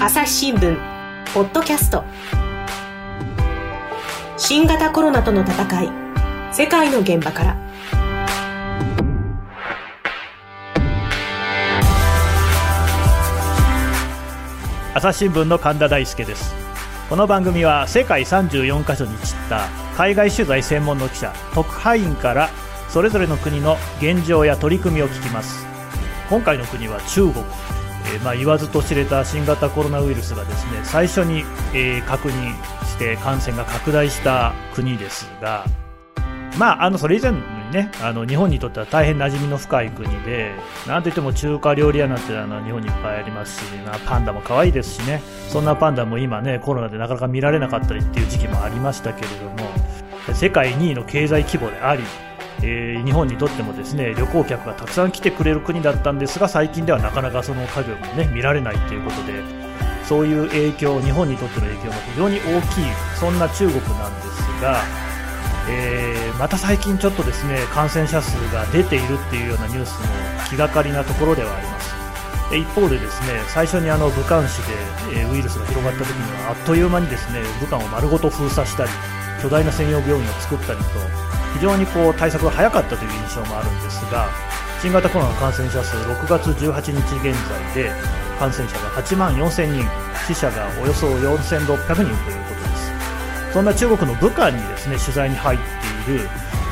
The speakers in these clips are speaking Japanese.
朝日新聞ポッドキャスト。新型コロナとの戦い世界の現場から。朝日新聞の神田大輔です。この番組は世界34カ所に散った海外取材専門の記者特派員からそれぞれの国の現状や取り組みを聞きます。今回の国は中国。えーまあ、言わずと知れた新型コロナウイルスがですね最初に、えー確認して感染が拡大した国ですが、まあ、あのそれ以前にねあの日本にとっては大変馴染みの深い国でなんといっても中華料理屋なんてあの日本にいっぱいありますし、まあ、パンダも可愛いですしねそんなパンダも今ねコロナでなかなか見られなかったりっていう時期もありましたけれども世界2位の経済規模でありえー日本にとってもですね旅行客がたくさん来てくれる国だったんですが最近ではなかなかその影もね見られないということでそういう影響日本にとっての影響が非常に大きいそんな中国なんですが、えーまた最近ちょっとですね感染者数が出ているっていうようなニュースも気がかりなところではあります。一方でですね最初にあの武漢市で、ウイルスが広がった時にはあっという間にですね武漢を丸ごと封鎖したり巨大な専用病院を作ったりと非常にこう対策が早かったという印象もあるんですが新型コロナ感染者数6月18日現在で感染者が8万4000人死者がおよそ4600人ということです。そんな中国の武漢にですね取材に入っている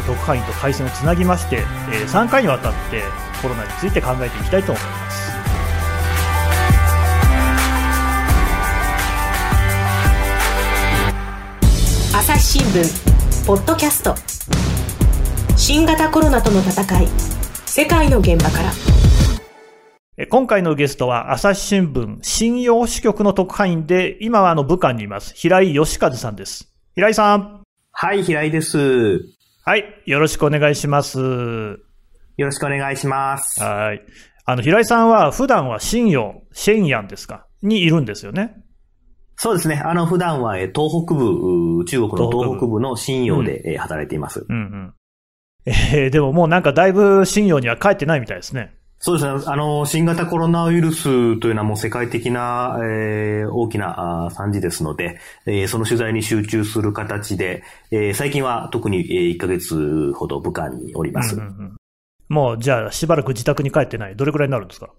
特派員と回線をつなぎまして、え3回にわたってコロナについて考えていきたいと思います。朝日新聞ポッドキャスト。新型コロナとの戦い世界の現場からえー今回のゲストは朝日新聞信用支局の特派員で今はあの武漢にいます平井義和さんです平井さんはい、平井です。はいよろしくお願いしますよろしくお願いします。はい。あの、平井さんは普段は新陽、シェンヤンですか？にいるんですよね。そうですね。あの、普段はえー東北部、中国の東北部の信陽でえー働いています。うんうん。えー、でももうなんかだいぶ新陽には帰ってないみたいですね。そうですね。あの、新型コロナウイルスというのはもう世界的な、えー大きな惨事ですので、えーその取材に集中する形で、えー最近は特に、え1ヶ月ほど武漢におります。うんうんうんもうじゃあしばらく自宅に帰ってない。どれくらいになるんですか？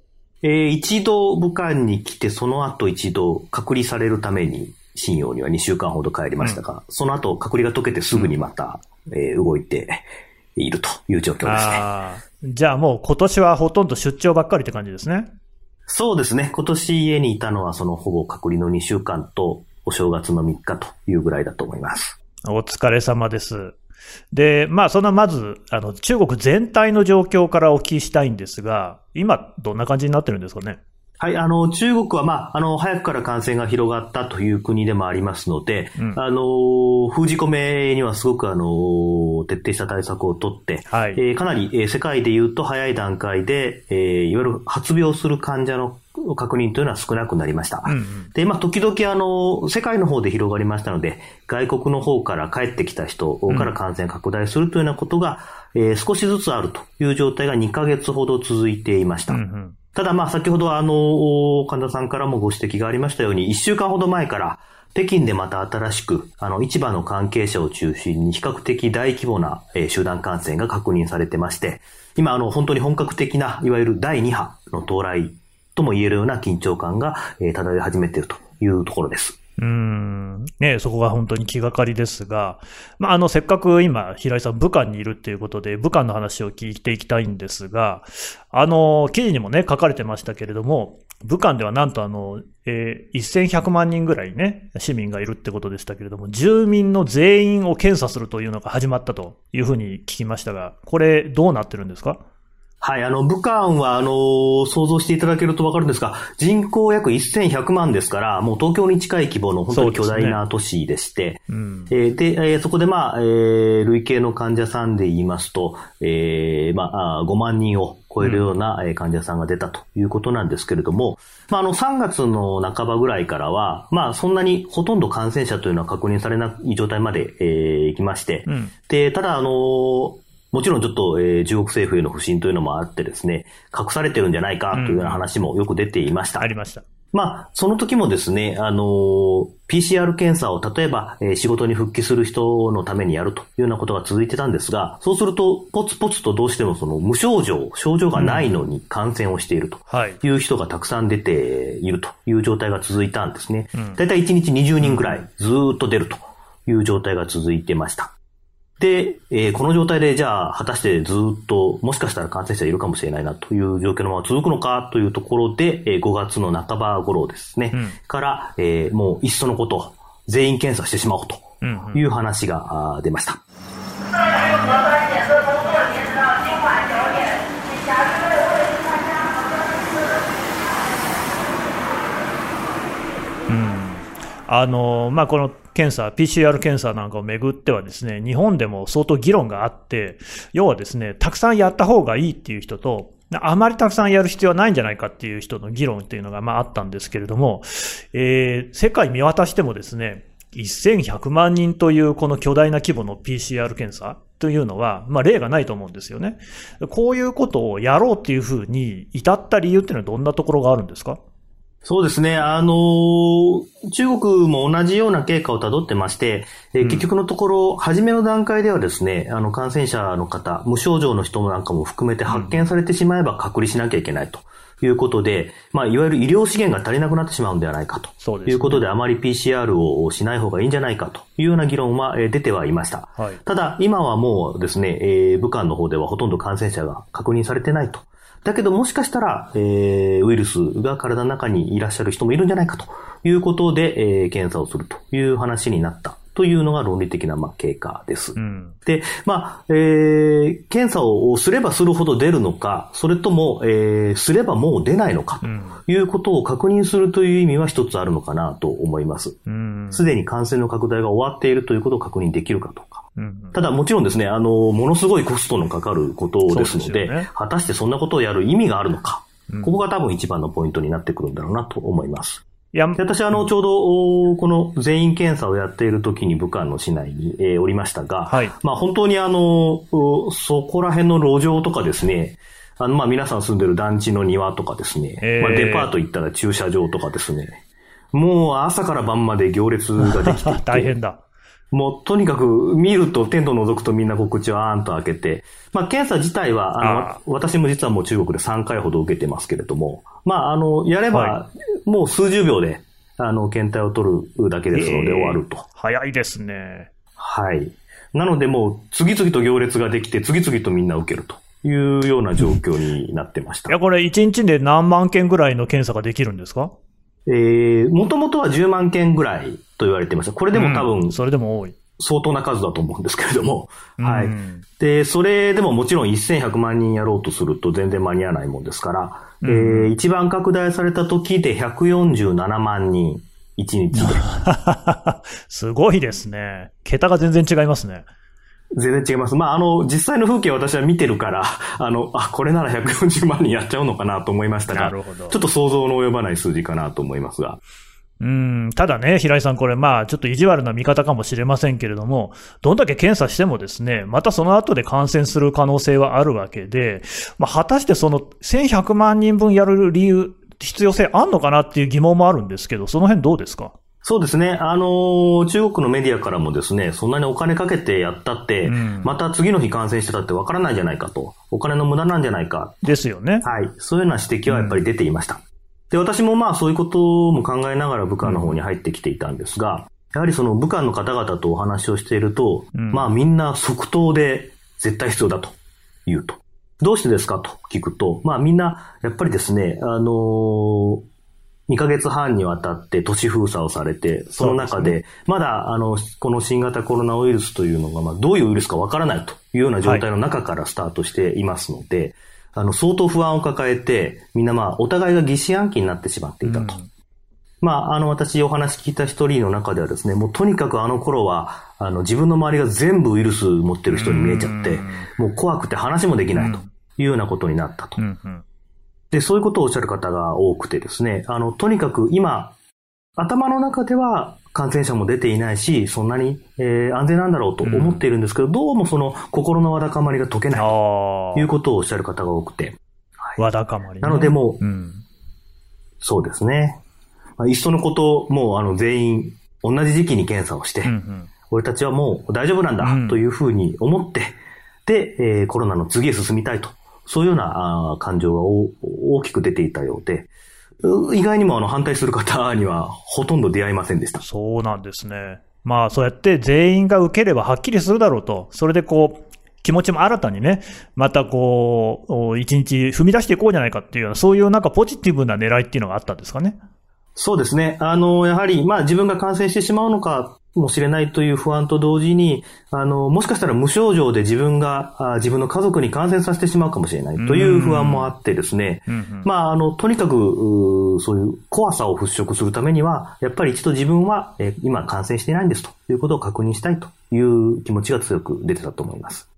えー一度武漢に来て、その後一度隔離されるために、信用には2週間ほど帰りましたが、その後隔離が解けてすぐにまた、えー動いているという状況ですね。じゃあもう今年はほとんど出張ばっかりって感じですね。そうですね。今年家にいたのはそのほぼ隔離の2週間と、お正月の3日というぐらいだと思います。お疲れ様です。で、まあ、そんなまず、あの、中国全体の状況からお聞きしたいんですが、今、どんな感じになってるんですかね？はい、あの、中国は、まあ、あの、早くから感染が広がったという国でもありますので、うんあの、封じ込めにはすごく、あの、徹底した対策をとって、はい。えーかなり、えー世界で言うと早い段階で、えーいわゆる発病する患者の確認というのは少なくなりました。うんうん。で、まあ、時々あの、世界の方で広がりましたので、外国の方から帰ってきた人から感染拡大するというようなことが、えー少しずつあるという状態が2ヶ月ほど続いていました。うんうん。ただまあ先ほどあの、神田さんからもご指摘がありましたように、一週間ほど前から、北京でまた新しく、あの、市場の関係者を中心に比較的大規模な、集団感染が確認されてまして、今あの、本当に本格的な、いわゆる第2波の到来とも言えるような緊張感が、漂い始めているというところです。うん。ねそこが本当に気がかりですが、まあ、あの、せっかく今、平井さん、武漢にいるっていうことで、武漢の話を聞いていきたいんですが、あの、記事にもね、書かれてましたけれども、武漢ではなんとあの、えー1100万人ぐらいね、市民がいるってことでしたけれども、住民の全員を検査するというのが始まったというふうに聞きましたが、これ、どうなってるんですか？はい、あの、武漢は、あの、想像していただけるとわかるんですが、人口約1100万ですから、もう東京に近い規模の本当に巨大な都市でして、うん。えーで、えーそこでまあ、えー累計の患者さんで言いますと、えーまあ、あー5万人を超えるような、えー患者さんが出たということなんですけれども、まあ、あの、3月の半ばぐらいからは、まあ、そんなにほとんど感染者というのは確認されない状態まで、えー行きまして、うん。で、ただ、あのもちろんちょっと、えー中国政府への不信というのもあってですね、隠されてるんじゃないかというような話もよく出ていました。ありました。まあ、その時もですね、あの、PCR 検査を例えば、えー、仕事に復帰する人のためにやるというようなことが続いてたんですが、そうすると、ポツポツとどうしてもその無症状、症状がないのに感染をしているという人がたくさん出ているという状態が続いたんですね。だいたい1日20人ぐらいずっと出るという状態が続いてました。で、えー、この状態でじゃあ果たしてずっともしかしたら感染者いるかもしれないなという状況のまま続くのかというところで、えー、5月の半ば頃ですね、うん、から、えー、もういっそのこと全員検査してしまおうという話が、出ました。うん、あのまあ、この検査、PCR 検査なんかをめぐってはですね、日本でも相当議論があって、要はですね、たくさんやった方がいいっていう人と、あまりたくさんやる必要はないんじゃないかっていう人の議論っていうのがまああったんですけれども、えー、世界見渡してもですね、1100万人というこの巨大な規模の PCR 検査というのは、まあ例がないと思うんですよね。こういうことをやろうっていうふうに至った理由っていうのはどんなところがあるんですか？そうですね。あのー、中国も同じような経過をたどってまして、えー、結局のところ、初めの段階ではですね、あの、感染者の方、無症状の人なんかも含めて発見されてしまえば隔離しなきゃいけないと。いうことで、まあ、いわゆる医療資源が足りなくなってしまうんではないかと。そうです、ね、いうことで、あまり PCR をしない方がいいんじゃないかというような議論は出てはいました。はい、ただ、今はもうですね、えー、武漢の方ではほとんど感染者が確認されてないと。だけどもしかしたら、えー、ウイルスが体の中にいらっしゃる人もいるんじゃないかということで、えー、検査をするという話になった。というのが論理的な、まあ、経過です。うん、で、まあ、えー、検査をすればするほど出るのか、それとも、えー、すればもう出ないのか、ということを確認するという意味は一つあるのかなと思います。す、うん、で、に感染の拡大が終わっているということを確認できるかとか。うん、ただもちろんですね、あの、ものすごいコストのかかることですので、でね、果たしてそんなことをやる意味があるのか、ここが多分一番のポイントになってくるんだろうなと思います。いや、私、あの、ちょうど、この全員検査をやっている時に武漢の市内に、えー、おりましたが、はい。まあ、本当にあの、そこら辺の路上とかですね、あの、まあ、皆さん住んでる団地の庭とかですね、えー、まあ、デパート行ったら駐車場とかですね、もう朝から晩まで行列ができていて。大変だ。もうとにかく見ると、テント覗くとみんな告知をあーんと開けて、まあ検査自体は、あの、私も実はもう中国で3回ほど受けてますけれども、まああの、やれば、もう数十秒で、あの、検体を取るだけですので終わると。早いですね。はい。なのでもう次々と行列ができて、次々とみんな受けると。いうような状況になってました。いや、これ1日で何万件ぐらいの検査ができるんですか？えー、もともとは10万件ぐらいと言われてました。これでも多分、うん、それでも多い。相当な数だと思うんですけれども。はい。で、それでももちろん1100万人やろうとすると全然間に合わないもんですから、うん、えー、一番拡大された時で147万人、1日で。すごいですね。桁が全然違いますね。全然違います。まあ、あの、実際の風景を私は見てるから、あの、あ、これなら140万人やっちゃうのかなと思いましたが、なるほど。ちょっと想像の及ばない数字かなと思いますが。うん、ただね、平井さん、これ、まあ、ちょっと意地悪な見方かもしれませんけれども、どんだけ検査してもですね、またその後で感染する可能性はあるわけで、まあ、果たしてその1100万人分やる理由、必要性あんのかなっていう疑問もあるんですけど、その辺どうですか？そうですね。あのー、中国のメディアからもですね、そんなにお金かけてやったって、うん、また次の日感染してたってわからないじゃないかと。お金の無駄なんじゃないか。ですよね。はい。そういうような指摘はやっぱり出ていました。うん、で、私もまあそういうことも考えながら武漢の方に入ってきていたんですが、やはりその武漢の方々とお話をしていると、うん、まあみんな即答で絶対必要だと言うと。どうしてですかと聞くと、まあみんな、やっぱりですね、あのー2ヶ月半にわたって都市封鎖をされて、その中で、まだ、あの、この新型コロナウイルスというのが、まあ、どういうウイルスかわからないというような状態の中からスタートしていますので、はい、あの、相当不安を抱えて、みんなまあ、お互いが疑心暗鬼になってしまっていたと。うん、まあ、あの、私お話聞いた一人の中ではですね、もうとにかくあの頃は、あの、自分の周りが全部ウイルス持ってる人に見えちゃって、もう怖くて話もできないというようなことになったと。で、そういうことをおっしゃる方が多くてですね、あの、とにかく今、頭の中では感染者も出ていないし、そんなに、えー、安全なんだろうと思っているんですけど、うん、どうもその心のわだかまりが解けないということをおっしゃる方が多くて。はい、わだかまり、ね、なのでもう、うん、そうですね。まあ、いっそのこと、もうあの全員同じ時期に検査をして、うんうん。俺たちはもう大丈夫なんだうん。というふうに思って、で、えーコロナの次へ進みたいと、そういうようなあー感情がお大きく出ていたようで、う意外にもあの反対する方にはほとんど出会いませんでした。そうなんですね。まあ、そうやって全員が受ければはっきりするだろうと。それでこう、気持ちも新たにね、またこう、お一日踏み出していこうじゃないかっていうような、そういうなんかポジティブな狙いっていうのがあったんですかね。そうですね。あの、やはり、まあ自分が感染してしまうのかもしれないという不安と同時に、あの、もしかしたら無症状で自分が、あ自分の家族に感染させてしまうかもしれないという不安もあってですね。うんうん。まあ、あの、とにかく、そういう怖さを払拭するためには、やっぱり一度自分は、えー今感染していないんですということを確認したいという気持ちが強く出てたと思います。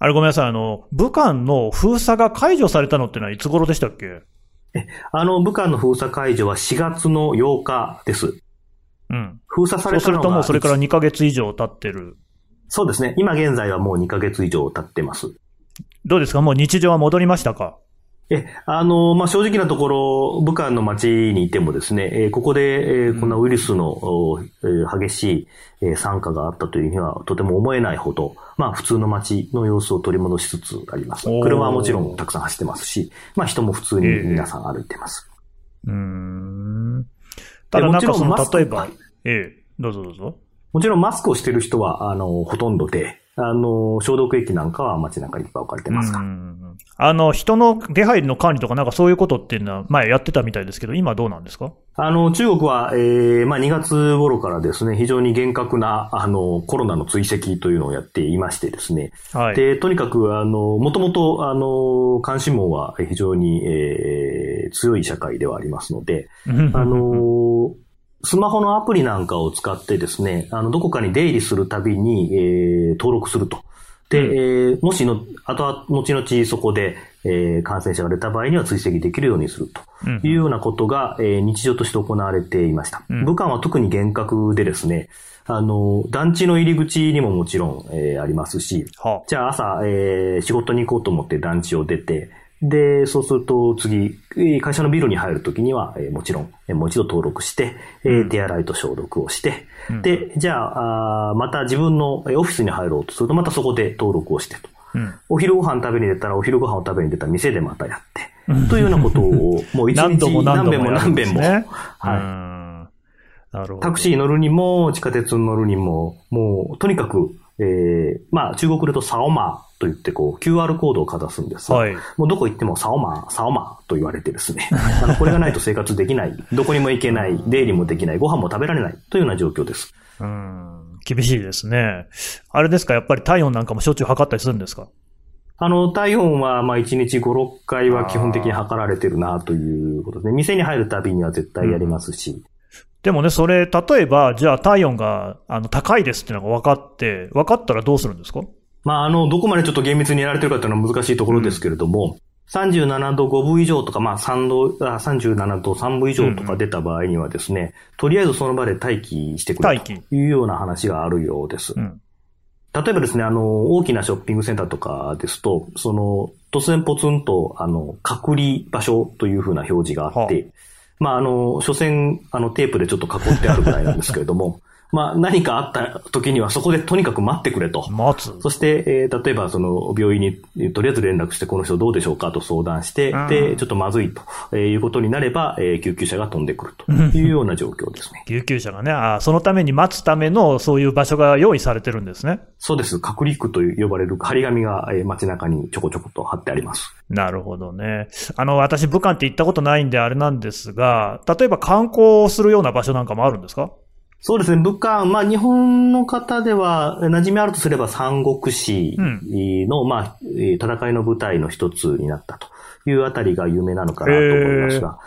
あれごめんなさい、あの、武漢の封鎖が解除されたのってのはいつ頃でしたっけ？あの、武漢の封鎖解除は4月の8日です。うん。封鎖さそうれたのがするともうそれから2ヶ月以上経ってる。そうですね。今現在はもう2ヶ月以上経ってます。どうですか？もう日常は戻りましたか？え、あの、まあ、正直なところ、武漢の街にいてもですね、えーここで、えーこんなウイルスの、おえー激しい、えー参加があったというにはとても思えないほど、まあ、普通の街の様子を取り戻しつつあります。車はもちろんたくさん走ってますし、まあ、人も普通に皆さん歩いてます。うーん。ただなんかそのもちろんマス、ク例えばはい、ええ、どうぞどうぞ。もちろんマスクをしている人は、あの、ほとんどで、あの、消毒液なんかは街中にいっぱい置かれてますが。うんあの、人の出入りの管理とかなんかそういうことっていうのは前やってたみたいですけど、今どうなんですか？あの、中国は、えー、まあ、2月頃からですね、非常に厳格な、あの、コロナの追跡というのをやっていましてですね。はい。で、とにかく、あの、もともと、あの、監視網は非常に、えー、強い社会ではありますので、あの、スマホのアプリなんかを使ってですね、あの、どこかに出入りするたびに、えー、登録すると。で、うんえーもしの、あとは、後々そこで、えー、感染者が出た場合には追跡できるようにすると。うんいうようなことが、えー日常として行われていました。うん武漢は特に厳格でですね、あの、団地の入り口にももちろん、えーありますし、はじゃあ朝、えー仕事に行こうと思って団地を出て、で、そうすると次、えー会社のビルに入るときには、えーもちろん、えーもう一度登録して、えーうん手洗いと消毒をして、うんで、じゃあまた自分のえーオフィスに入ろうとすると、またそこで登録をしてと。うん。お昼ご飯食べに出たら、お昼ご飯を食べに出た店でまたやって、というようなことを、もう一日何度も何何遍も何遍も。はいうんなるほど。タクシー乗るにも、地下鉄に乗るにも、もう、とにかく、えー、まあ、中国でとサオマーと言って、こう、QR コードをかざすんですがはい。もうどこ行ってもサオマー、サオマーと言われてですね。あの、これがないと生活できない。どこにも行けない。出入りもできない。ご飯も食べられない。というような状況です。うん。厳しいですね。あれですかやっぱり体温なんかもしょっちゅう測ったりするんですか？あの、体温は、まあ、1日5、6回は基本的に測られてるな、ということで、店に入るたびには絶対やりますし。でもね、それ、例えば、じゃあ体温があの高いですっていうのが分かって、分かったらどうするんですか？まあ、あの、どこまでちょっと厳密にやられてるかというのは難しいところですけれども、37度5分以上とか、まあ3度、あ37度3分以上とか出た場合にはですね、とりあえずその場で待機してくれ待機というような話があるようです。うん。例えばですね、あの、大きなショッピングセンターとかですと、その、突然ポツンと、あの、隔離場所というふうな表示があって、はまあ、あの、所詮、あの、テープでちょっと囲ってあるぐらいなんですけれども、まあ、何かあった時にはそこでとにかく待ってくれと。待つ。そして、えー例えば、その、病院に、えーとりあえず連絡して、この人どうでしょうかと相談してうん、で、ちょっとまずいと、えーいうことになれば、えー救急車が飛んでくるというような状況ですね。救急車がね、あそのために待つためのそういう場所が用意されてるんですね。そうです。隔離区と呼ばれる張り紙が、えー街中にちょこちょこと貼ってあります。なるほどね。あの、私、武漢って行ったことないんであれなんですが、例えば観光するような場所なんかもあるんですか？そうですね。武漢、まあ、日本の方では、えー馴染みあるとすれば三国志の、まあ、えー戦いの舞台の一つになったというあたりが有名なのかなと思いますが、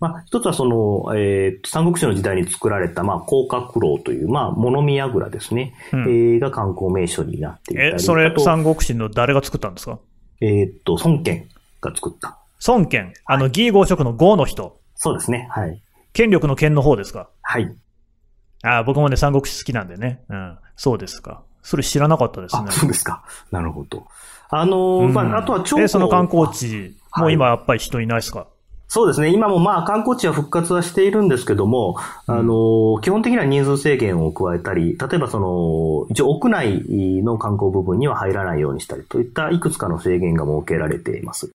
まあ、一つはその、えー三国志の時代に作られた、まあ、甲殻楼という、まあ、物見櫓ですね、うんえーが観光名所になっていたり。え、それ三国志の誰が作ったんですか？えーっと、孫権が作った。孫権。あの、義合職の豪の人。そうですね。はい。権力の権の方ですか？はい。あ僕もね、三国志好きなんでね。うん。そうですか。それ知らなかったですねあ、。そうですか。なるほど。あのーうんまあ、あとは長江え、その観光地、はいもう今やっぱり人いないですか？そうですね。今もまあ観光地は復活はしているんですけども、あの、基本的には人数制限を加えたり、例えばその、一応屋内の観光部分には入らないようにしたりといったいくつかの制限が設けられています。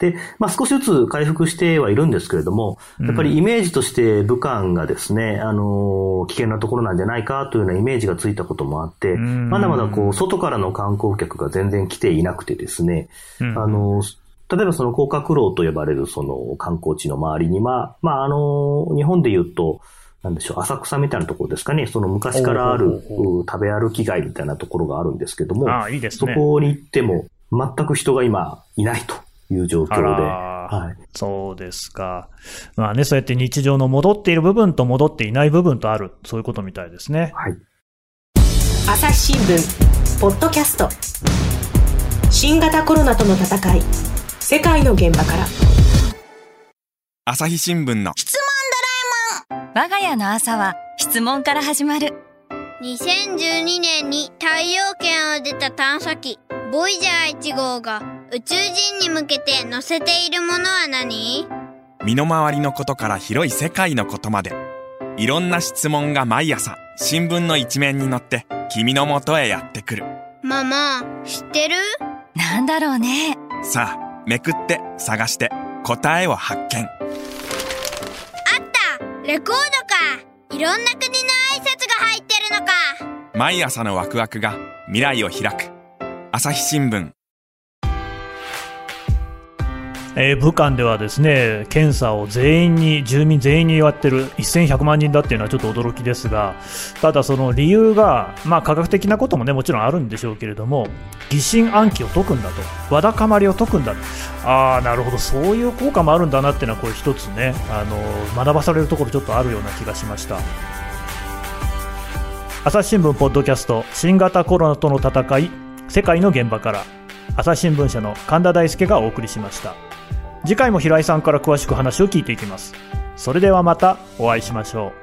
で、まあ少しずつ回復してはいるんですけれども、やっぱりイメージとして武漢がですね、あの、危険なところなんじゃないかというようなイメージがついたこともあって、まだまだこう、外からの観光客が全然来ていなくてですね、あの、例えばその甲殻楼と呼ばれるその観光地の周りには、まああの、日本で言うと、なんでしょう、浅草みたいなところですかね、その昔からある食べ歩き街みたいなところがあるんですけども、あいいですね、そこに行っても全く人が今いないという状況で。はい、そうですか。まあね、そうやって日常の戻っている部分と戻っていない部分とある、そういうことみたいですね。はい。朝日新聞、ポッドキャスト。新型コロナとの戦い、世界の現場から。朝日新聞の質問ドラえもん。我が家の朝は質問から始まる。2012年に太陽圏を出た探査機、ボイジャー1号が宇宙人に向けて載せているものは何？身の回りのことから広い世界のことまで。いろんな質問が毎朝新聞の一面に載って君のもとへやってくる。ママ知ってる？なんだろうね。さあめくって探して答えを発見。あった！レコードか！いろんな国の挨拶が入ってるのか！毎朝のワクワクが未来を開く。朝日新聞えー、武漢ではですね検査を全員に住民全員にやってる1100万人だっていうのはちょっと驚きですがただその理由が、まあ、科学的なこともねもちろんあるんでしょうけれども疑心暗鬼を解くんだとわだかまりを解くんだああなるほど。そういう効果もあるんだなっていうのはこれ一つねあの学ばされるところちょっとあるような気がしました。朝日新聞ポッドキャスト新型コロナとの戦い世界の現場から朝日新聞社の神田大輔がお送りしました。次回も平井さんから詳しく話を聞いていきます。それではまたお会いしましょう。